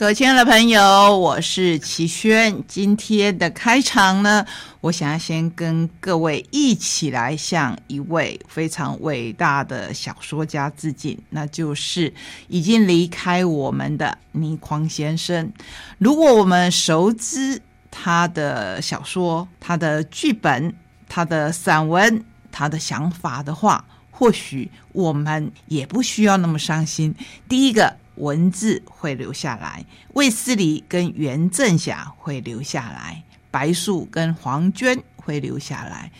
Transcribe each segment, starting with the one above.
各位亲爱的朋友，我是齐轩。今天的开场呢，我想要先跟各位一起来向一位非常伟大的小说家致敬，那就是已经离开我们的倪匡先生。如果我们熟知他的小说、他的剧本、他的散文、他的想法的话，或许我们也不需要那么伤心。第一个。文字会留下来，卫斯理跟袁振霞会留下来，白素跟黄娟会留下来。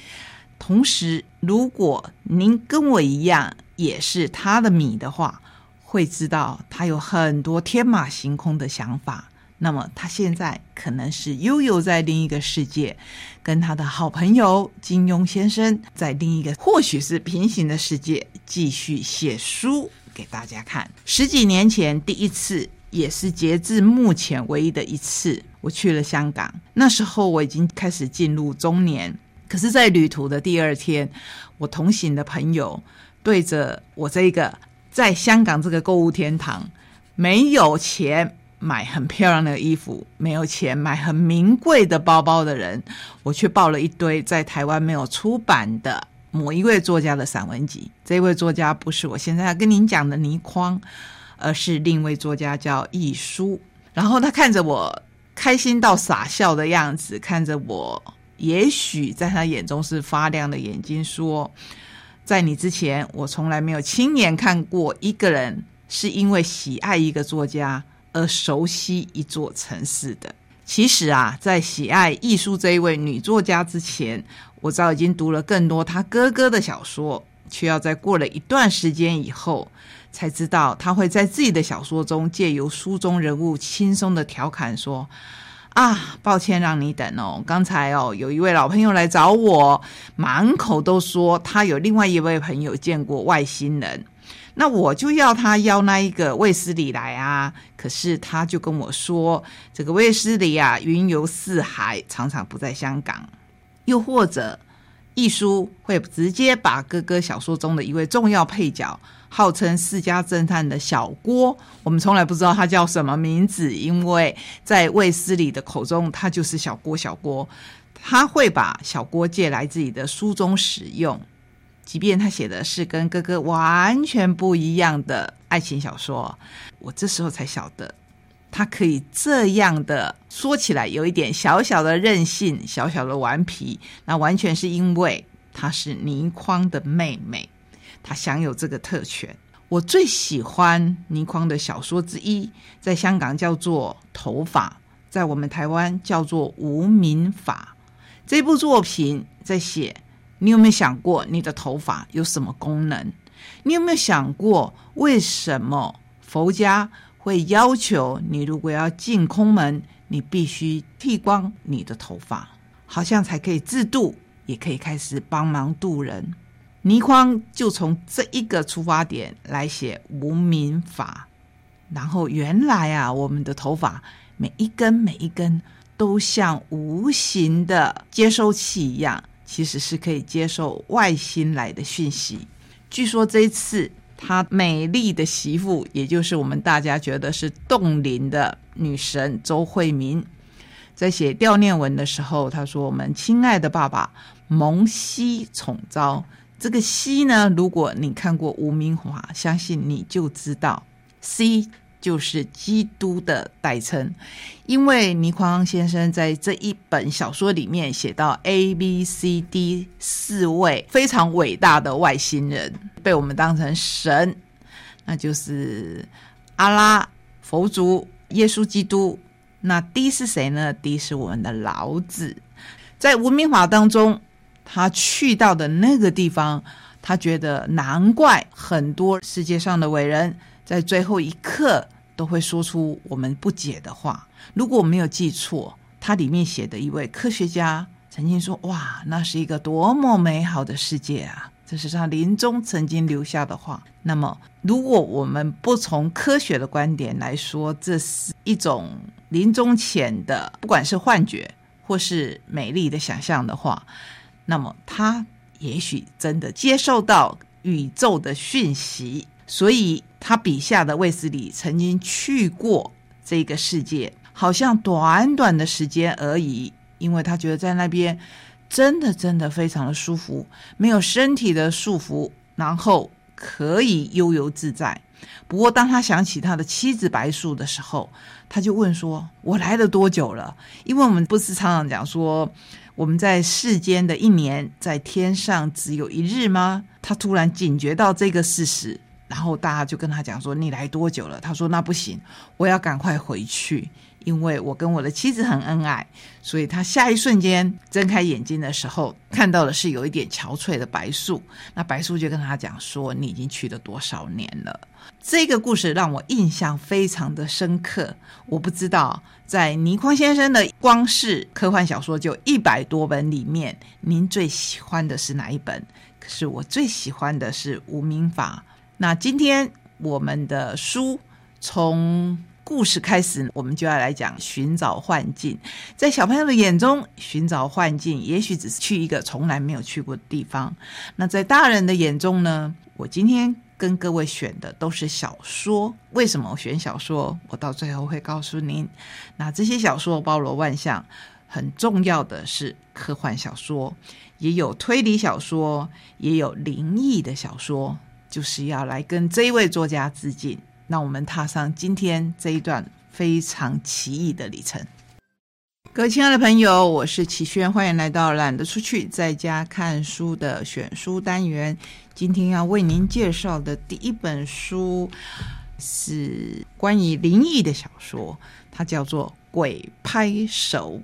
同时，如果您跟我一样也是他的米的话，会知道他有很多天马行空的想法。那么，他现在可能是悠游在另一个世界，跟他的好朋友金庸先生在另一个或许是平行的世界继续写书。给大家看，十几年前第一次，也是截至目前唯一的一次，我去了香港。那时候我已经开始进入中年，可是，在旅途的第二天，我同行的朋友对着我这个在香港这个购物天堂，没有钱买很漂亮的衣服，没有钱买很名贵的包包的人，我却报了一堆在台湾没有出版的。某一位作家的散文集，这位作家不是我现在要跟您讲的倪匡，而是另一位作家叫易舒。然后他看着我开心到傻笑的样子，看着我，也许在他眼中是发亮的眼睛，说：“在你之前，我从来没有亲眼看过一个人是因为喜爱一个作家而熟悉一座城市的。其实啊，在喜爱艺术这一位女作家之前。”我早已经读了更多他哥哥的小说，却要在过了一段时间以后，才知道他会在自己的小说中借由书中人物轻松的调侃说：“啊，抱歉让你等哦，刚才哦有一位老朋友来找我，满口都说他有另外一位朋友见过外星人，那我就要他邀那一个卫斯理来啊，可是他就跟我说，这个卫斯理啊云游四海，常常不在香港。”又或者，一书会直接把哥哥小说中的一位重要配角，号称世家侦探的小郭，我们从来不知道他叫什么名字，因为在卫斯理的口中，他就是小郭。小郭，他会把小郭借来自己的书中使用，即便他写的是跟哥哥完全不一样的爱情小说。我这时候才晓得。他可以这样的说起来，有一点小小的任性，小小的顽皮，那完全是因为她是倪匡的妹妹，她享有这个特权。我最喜欢倪匡的小说之一，在香港叫做《头发》，在我们台湾叫做《无名法》。这部作品在写，你有没有想过你的头发有什么功能？你有没有想过为什么佛家？会要求你，如果要进空门，你必须剃光你的头发，好像才可以自渡，也可以开始帮忙渡人。倪匡就从这一个出发点来写无名法，然后原来啊，我们的头发每一根每一根都像无形的接收器一样，其实是可以接受外星来的讯息。据说这一次。她美丽的媳妇，也就是我们大家觉得是冻龄的女神周慧敏，在写悼念文的时候，她说：“我们亲爱的爸爸蒙西宠昭。”这个“西”呢，如果你看过吴明华，相信你就知道，C。就是基督的代称，因为倪匡先生在这一本小说里面写到 A、B、C、D 四位非常伟大的外星人被我们当成神，那就是阿拉、佛祖、耶稣基督。那 D 是谁呢？D 是我们的老子。在文明法当中，他去到的那个地方，他觉得难怪很多世界上的伟人。在最后一刻都会说出我们不解的话。如果我没有记错，它里面写的一位科学家曾经说：“哇，那是一个多么美好的世界啊！”这是他临终曾经留下的话。那么，如果我们不从科学的观点来说，这是一种临终前的，不管是幻觉或是美丽的想象的话，那么他也许真的接受到宇宙的讯息，所以他笔下的卫斯理曾经去过这个世界，好像短短的时间而已，因为他觉得在那边。真的，真的非常的舒服，没有身体的束缚，然后可以悠游自在。不过，当他想起他的妻子白素的时候，他就问说：“我来了多久了？”因为我们不是常常讲说，我们在世间的一年，在天上只有一日吗？他突然警觉到这个事实，然后大家就跟他讲说：“你来多久了？”他说：“那不行，我要赶快回去。”因为我跟我的妻子很恩爱，所以他下一瞬间睁开眼睛的时候，看到的是有一点憔悴的白素。那白素就跟他讲说：“你已经去了多少年了？”这个故事让我印象非常的深刻。我不知道在倪匡先生的光是科幻小说就一百多本里面，您最喜欢的是哪一本？可是我最喜欢的是《无名法》。那今天我们的书从。故事开始，我们就要来讲寻找幻境。在小朋友的眼中，寻找幻境也许只是去一个从来没有去过的地方。那在大人的眼中呢？我今天跟各位选的都是小说。为什么我选小说？我到最后会告诉您。那这些小说包罗万象，很重要的是科幻小说，也有推理小说，也有灵异的小说，就是要来跟这一位作家致敬。让我们踏上今天这一段非常奇异的旅程。各位亲爱的朋友，我是齐轩，欢迎来到懒得出去在家看书的选书单元。今天要为您介绍的第一本书是关于灵异的小说，它叫做《鬼拍手》，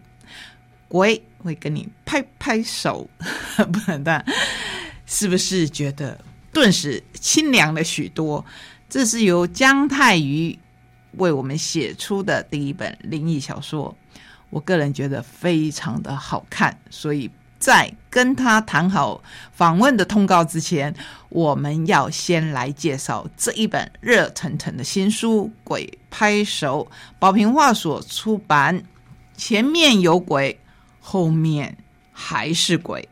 鬼会跟你拍拍手，不能的，是不是觉得顿时清凉了许多？这是由姜太瑜为我们写出的第一本灵异小说，我个人觉得非常的好看，所以在跟他谈好访问的通告之前，我们要先来介绍这一本热腾腾的新书《鬼拍手》，宝瓶画所出版。前面有鬼，后面还是鬼。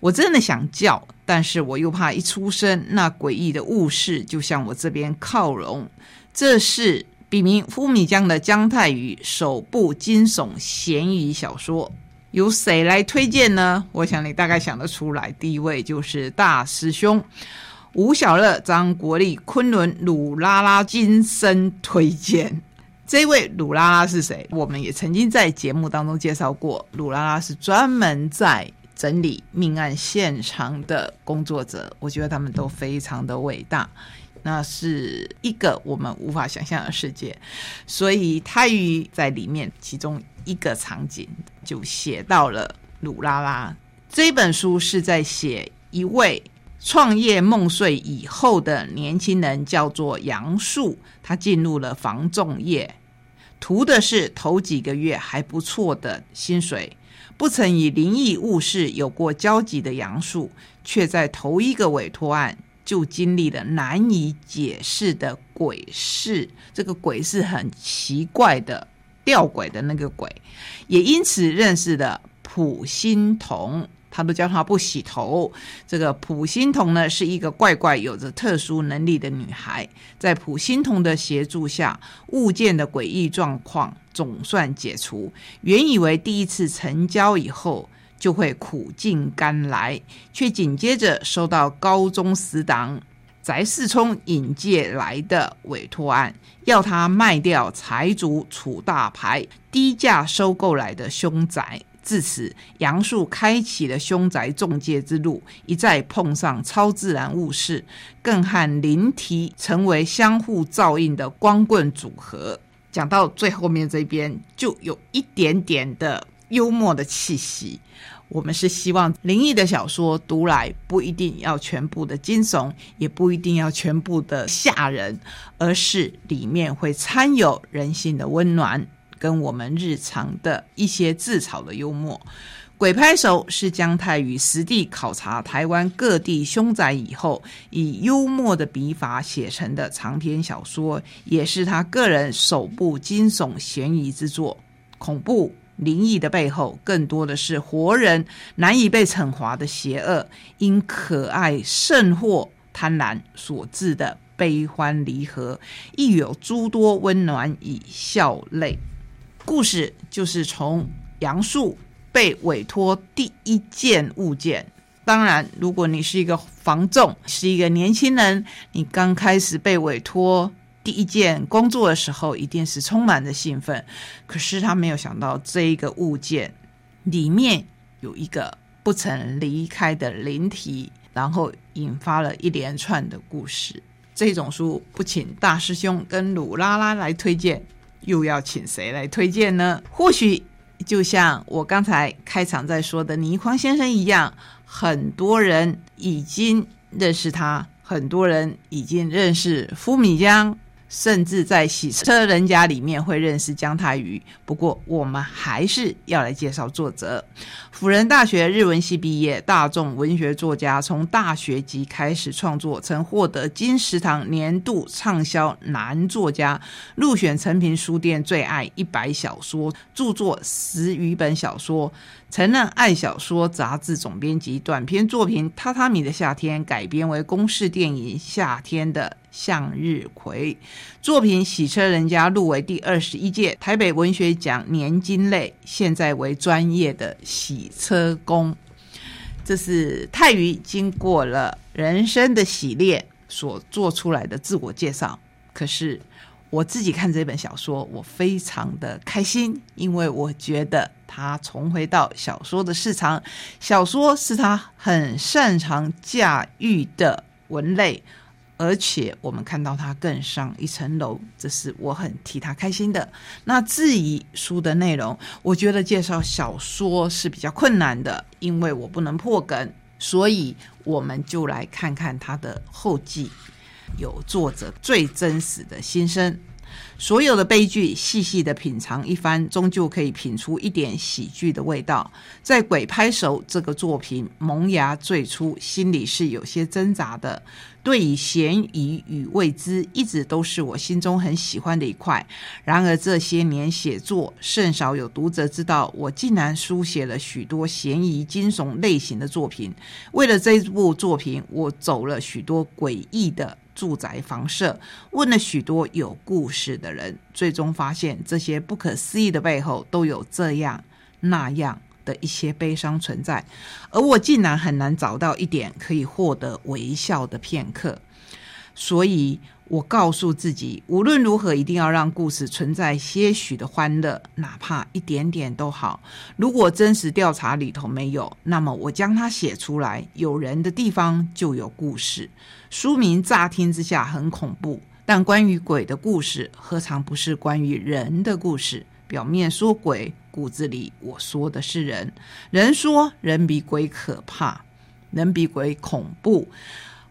我真的想叫，但是我又怕一出生，那诡异的物事就向我这边靠拢。这是笔名夫米江的姜太宇首部惊悚悬疑小说，由谁来推荐呢？我想你大概想得出来，第一位就是大师兄吴小乐、张国立、昆仑、鲁拉拉今生推荐。这位鲁拉拉是谁？我们也曾经在节目当中介绍过，鲁拉拉是专门在。整理命案现场的工作者，我觉得他们都非常的伟大，那是一个我们无法想象的世界。所以泰语在里面其中一个场景就写到了鲁拉拉。这本书是在写一位创业梦碎以后的年轻人，叫做杨树，他进入了防重业，图的是头几个月还不错的薪水。不曾与灵异物事有过交集的杨树，却在头一个委托案就经历了难以解释的鬼事。这个鬼是很奇怪的，吊鬼的那个鬼，也因此认识了普心童。他都叫她不洗头。这个普心童呢，是一个怪怪有着特殊能力的女孩。在普心童的协助下，物件的诡异状况总算解除。原以为第一次成交以后就会苦尽甘来，却紧接着收到高中死党翟世聪引介来的委托案，要他卖掉财主楚大牌低价收购来的凶宅。自此，杨树开启了凶宅中介之路，一再碰上超自然物事，更和灵体成为相互照应的光棍组合。讲到最后面这边，就有一点点的幽默的气息。我们是希望灵异的小说读来，不一定要全部的惊悚，也不一定要全部的吓人，而是里面会掺有人性的温暖。跟我们日常的一些自嘲的幽默，《鬼拍手是姜太宇实地考察台湾各地凶宅以后，以幽默的笔法写成的长篇小说，也是他个人首部惊悚悬疑之作。恐怖灵异的背后，更多的是活人难以被惩罚的邪恶，因可爱甚或贪婪所致的悲欢离合，亦有诸多温暖与笑泪。故事就是从杨树。被委托第一件物件，当然，如果你是一个房仲，是一个年轻人，你刚开始被委托第一件工作的时候，一定是充满着兴奋。可是他没有想到，这一个物件里面有一个不曾离开的灵体，然后引发了一连串的故事。这种书不请大师兄跟鲁拉拉来推荐，又要请谁来推荐呢？或许。就像我刚才开场在说的倪匡先生一样，很多人已经认识他，很多人已经认识夫米江。甚至在洗车人家里面会认识姜太宇，不过我们还是要来介绍作者。辅仁大学日文系毕业，大众文学作家，从大学即开始创作，曾获得金石堂年度畅销男作家，入选成品书店最爱一百小说，著作十余本小说。曾任《爱小说》杂志总编辑，短篇作品《榻榻米的夏天》改编为公式电影《夏天的向日葵》，作品《洗车人家》入围第二十一届台北文学奖年金类，现在为专业的洗车工。这是泰宇经过了人生的洗练所做出来的自我介绍。可是我自己看这本小说，我非常的开心，因为我觉得。他重回到小说的市场，小说是他很擅长驾驭的文类，而且我们看到他更上一层楼，这是我很替他开心的。那至于书的内容，我觉得介绍小说是比较困难的，因为我不能破梗，所以我们就来看看他的后记，有作者最真实的心声。所有的悲剧，细细的品尝一番，终究可以品出一点喜剧的味道。在《鬼拍手》这个作品萌芽最初，心里是有些挣扎的。对于嫌疑与未知，一直都是我心中很喜欢的一块。然而这些年写作，甚少有读者知道，我竟然书写了许多嫌疑惊悚类型的作品。为了这部作品，我走了许多诡异的。住宅房舍，问了许多有故事的人，最终发现这些不可思议的背后都有这样那样的一些悲伤存在，而我竟然很难找到一点可以获得微笑的片刻，所以。我告诉自己，无论如何，一定要让故事存在些许的欢乐，哪怕一点点都好。如果真实调查里头没有，那么我将它写出来。有人的地方就有故事。书名乍听之下很恐怖，但关于鬼的故事，何尝不是关于人的故事？表面说鬼，骨子里我说的是人。人说人比鬼可怕，人比鬼恐怖。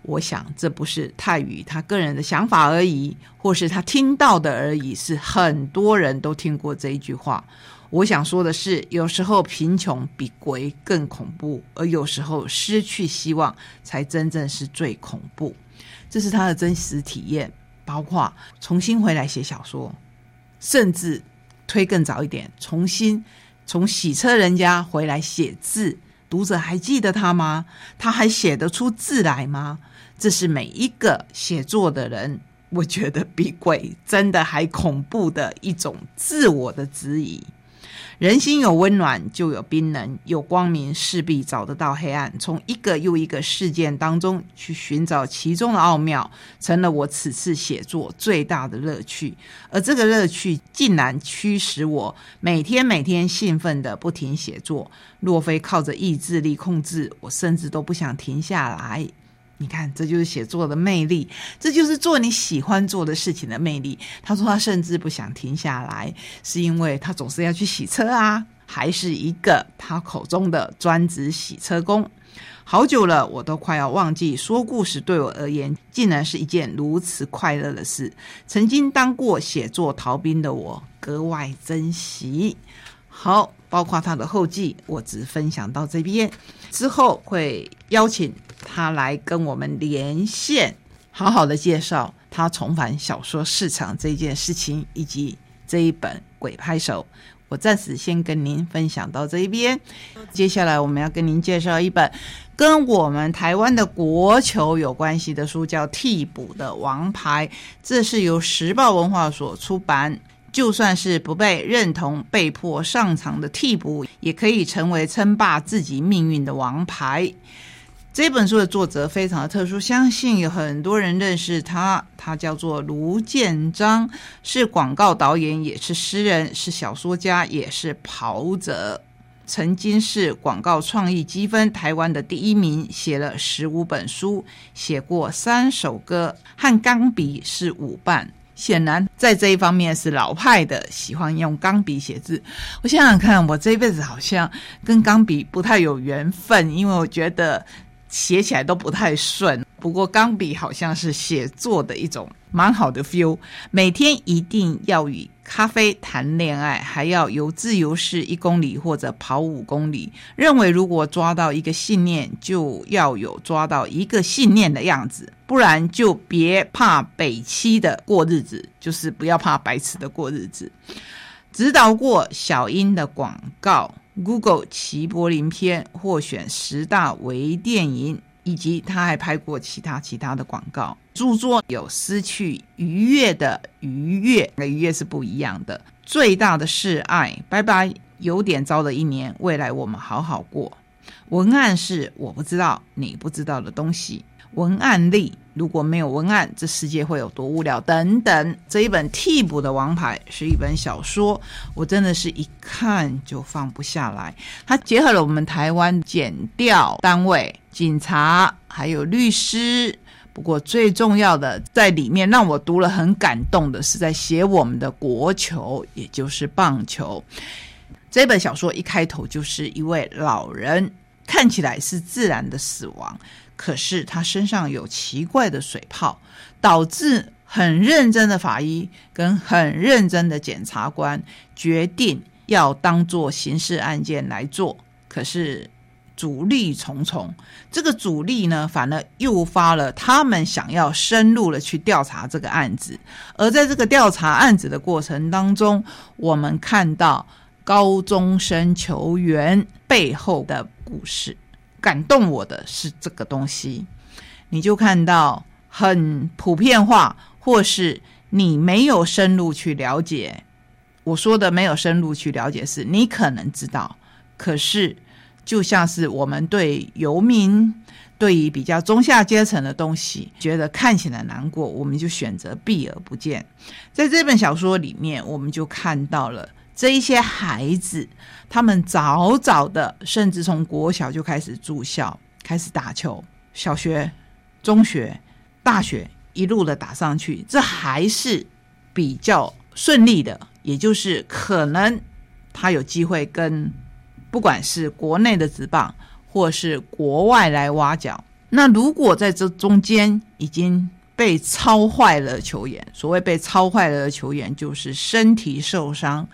我想，这不是泰语他个人的想法而已，或是他听到的而已，是很多人都听过这一句话。我想说的是，有时候贫穷比鬼更恐怖，而有时候失去希望才真正是最恐怖。这是他的真实体验，包括重新回来写小说，甚至推更早一点，重新从洗车人家回来写字。读者还记得他吗？他还写得出字来吗？这是每一个写作的人，我觉得比鬼真的还恐怖的一种自我的质疑。人心有温暖，就有冰冷；有光明，势必找得到黑暗。从一个又一个事件当中去寻找其中的奥妙，成了我此次写作最大的乐趣。而这个乐趣，竟然驱使我每天每天兴奋的不停写作。若非靠着意志力控制，我甚至都不想停下来。你看，这就是写作的魅力，这就是做你喜欢做的事情的魅力。他说他甚至不想停下来，是因为他总是要去洗车啊，还是一个他口中的专职洗车工。好久了，我都快要忘记说故事对我而言竟然是一件如此快乐的事。曾经当过写作逃兵的我，格外珍惜。好，包括他的后记，我只分享到这边，之后会邀请他来跟我们连线，好好的介绍他重返小说市场这件事情，以及这一本《鬼拍手》。我暂时先跟您分享到这一边，接下来我们要跟您介绍一本跟我们台湾的国球有关系的书，叫《替补的王牌》，这是由时报文化所出版。就算是不被认同、被迫上场的替补，也可以成为称霸自己命运的王牌。这本书的作者非常的特殊，相信有很多人认识他。他叫做卢建章，是广告导演，也是诗人，是小说家，也是跑者。曾经是广告创意积分台湾的第一名，写了十五本书，写过三首歌，和钢笔是舞伴。显然在这一方面是老派的，喜欢用钢笔写字。我想想看，我这一辈子好像跟钢笔不太有缘分，因为我觉得。写起来都不太顺，不过钢笔好像是写作的一种蛮好的 feel。每天一定要与咖啡谈恋爱，还要游自由式一公里或者跑五公里。认为如果抓到一个信念，就要有抓到一个信念的样子，不然就别怕北七的过日子，就是不要怕白痴的过日子。指导过小英的广告。Google 齐柏林篇获选十大微电影，以及他还拍过其他其他的广告。著作有失去愉悦的愉悦，那愉悦是不一样的。最大的是爱，拜拜。有点糟的一年，未来我们好好过。文案是我不知道你不知道的东西。文案力，如果没有文案，这世界会有多无聊？等等，这一本替补的王牌是一本小说，我真的是一看就放不下来。它结合了我们台湾检调单位、警察还有律师，不过最重要的在里面让我读了很感动的是在写我们的国球，也就是棒球。这本小说一开头就是一位老人，看起来是自然的死亡。可是他身上有奇怪的水泡，导致很认真的法医跟很认真的检察官决定要当做刑事案件来做。可是阻力重重，这个阻力呢，反而诱发了他们想要深入的去调查这个案子。而在这个调查案子的过程当中，我们看到高中生球员背后的故事。感动我的是这个东西，你就看到很普遍化，或是你没有深入去了解。我说的没有深入去了解，是你可能知道，可是就像是我们对游民，对于比较中下阶层的东西，觉得看起来难过，我们就选择避而不见。在这本小说里面，我们就看到了。这一些孩子，他们早早的，甚至从国小就开始住校，开始打球，小学、中学、大学一路的打上去，这还是比较顺利的。也就是可能他有机会跟不管是国内的职棒，或是国外来挖角。那如果在这中间已经被操坏了球员，所谓被操坏了的球员，就是身体受伤。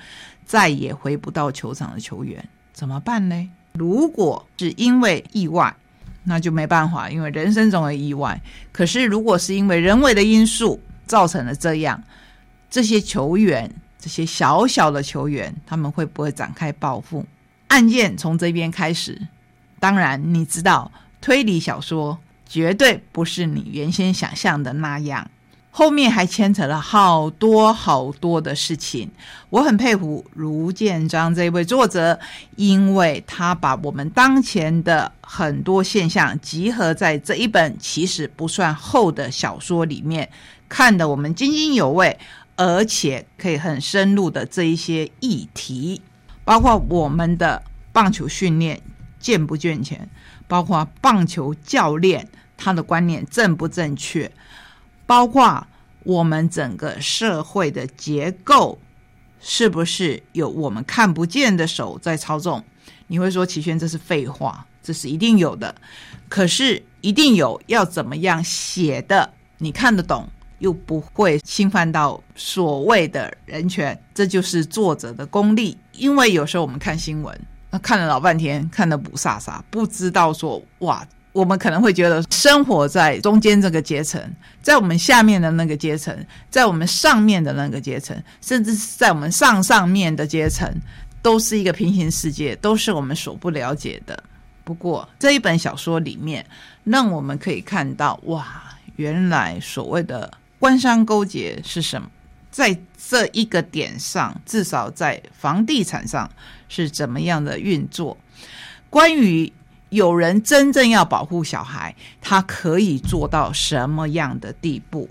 再也回不到球场的球员怎么办呢？如果是因为意外，那就没办法，因为人生总有意外。可是如果是因为人为的因素造成了这样，这些球员，这些小小的球员，他们会不会展开报复？案件从这边开始。当然，你知道推理小说绝对不是你原先想象的那样。后面还牵扯了好多好多的事情，我很佩服卢建章这位作者，因为他把我们当前的很多现象集合在这一本其实不算厚的小说里面，看得我们津津有味，而且可以很深入的这一些议题，包括我们的棒球训练健不健全，包括棒球教练他的观念正不正确。包括我们整个社会的结构，是不是有我们看不见的手在操纵？你会说齐轩这是废话，这是一定有的。可是一定有要怎么样写的，你看得懂，又不会侵犯到所谓的人权，这就是作者的功力。因为有时候我们看新闻，那看了老半天，看得不飒飒，不知道说哇，我们可能会觉得生活在中间这个阶层，在我们下面的那个阶层，在我们上面的那个阶层，甚至是在我们上上面的阶层，都是一个平行世界，都是我们所不了解的。不过这一本小说里面，让我们可以看到，哇，原来所谓的官商勾结是什么？在这一个点上，至少在房地产上是怎么样的运作？关于有人真正要保护小孩，他可以做到什么样的地步？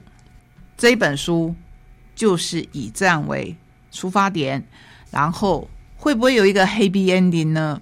这本书就是以这样为出发点，然后会不会有一个 happy ending 呢？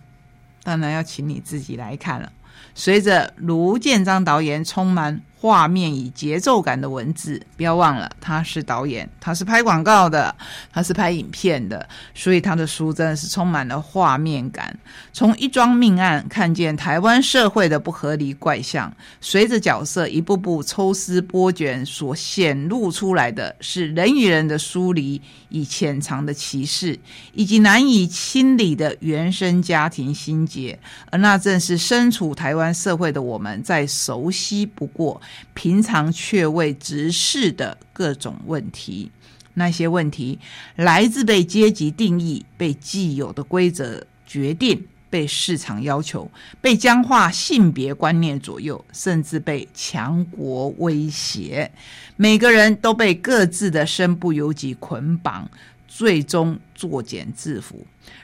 当然要请你自己来看了。随着卢建章导演充满。画面以节奏感的文字，不要忘了他是导演，他是拍广告的，他是拍影片的，所以他的书真的是充满了画面感。从一桩命案看见台湾社会的不合理怪象，随着角色一步步抽丝剥茧，所显露出来的是人与人的疏离，以潜藏的歧视，以及难以清理的原生家庭心结，而那正是身处台湾社会的我们再熟悉不过。平常却未直视的各种问题，那些问题来自被阶级定义、被既有的规则决定、被市场要求、被僵化性别观念左右，甚至被强国威胁。每个人都被各自的身不由己捆绑，最终作茧自缚。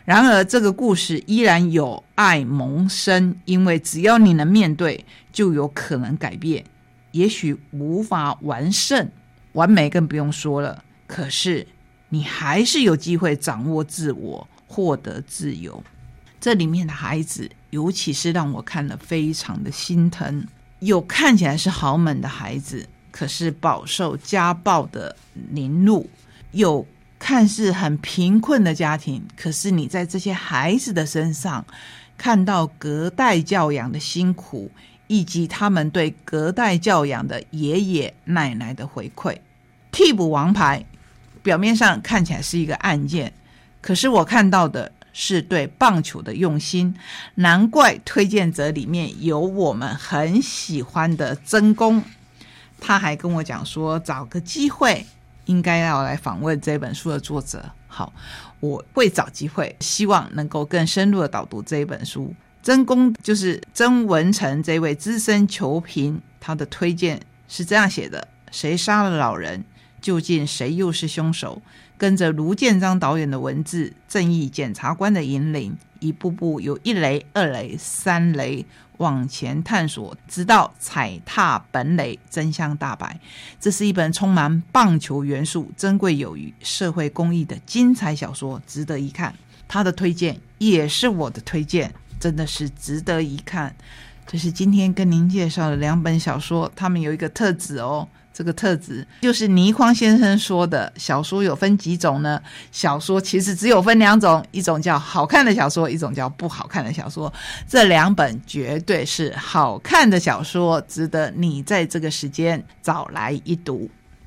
然而，这个故事依然有爱萌生，因为只要你能面对，就有可能改变。也许无法完胜、完美，更不用说了。可是你还是有机会掌握自我，获得自由。这里面的孩子，尤其是让我看了非常的心疼。有看起来是豪门的孩子，可是饱受家暴的凌辱；有看似很贫困的家庭，可是你在这些孩子的身上看到隔代教养的辛苦。以及他们对隔代教养的爷爷奶奶的回馈，替补王牌表面上看起来是一个案件，可是我看到的是对棒球的用心。难怪推荐者里面有我们很喜欢的曾公，他还跟我讲说，找个机会应该要来访问这本书的作者。好，我会找机会，希望能够更深入的导读这一本书。曾公就是曾文成这位资深球评，他的推荐是这样写的：谁杀了老人？究竟谁又是凶手？跟着卢建章导演的文字，正义检察官的引领，一步步有一雷、二雷、三雷往前探索，直到踩踏本垒，真相大白。这是一本充满棒球元素、珍贵有余、社会公益的精彩小说，值得一看。他的推荐也是我的推荐。真的是值得一看。这是今天跟您介绍的两本小说，它们有一个特质哦。这个特质就是倪匡先生说的，小说有分几种呢？小说其实只有分两种，一种叫好看的小说，一种叫不好看的小说。这两本绝对是好看的小说，值得你在这个时间找来一读。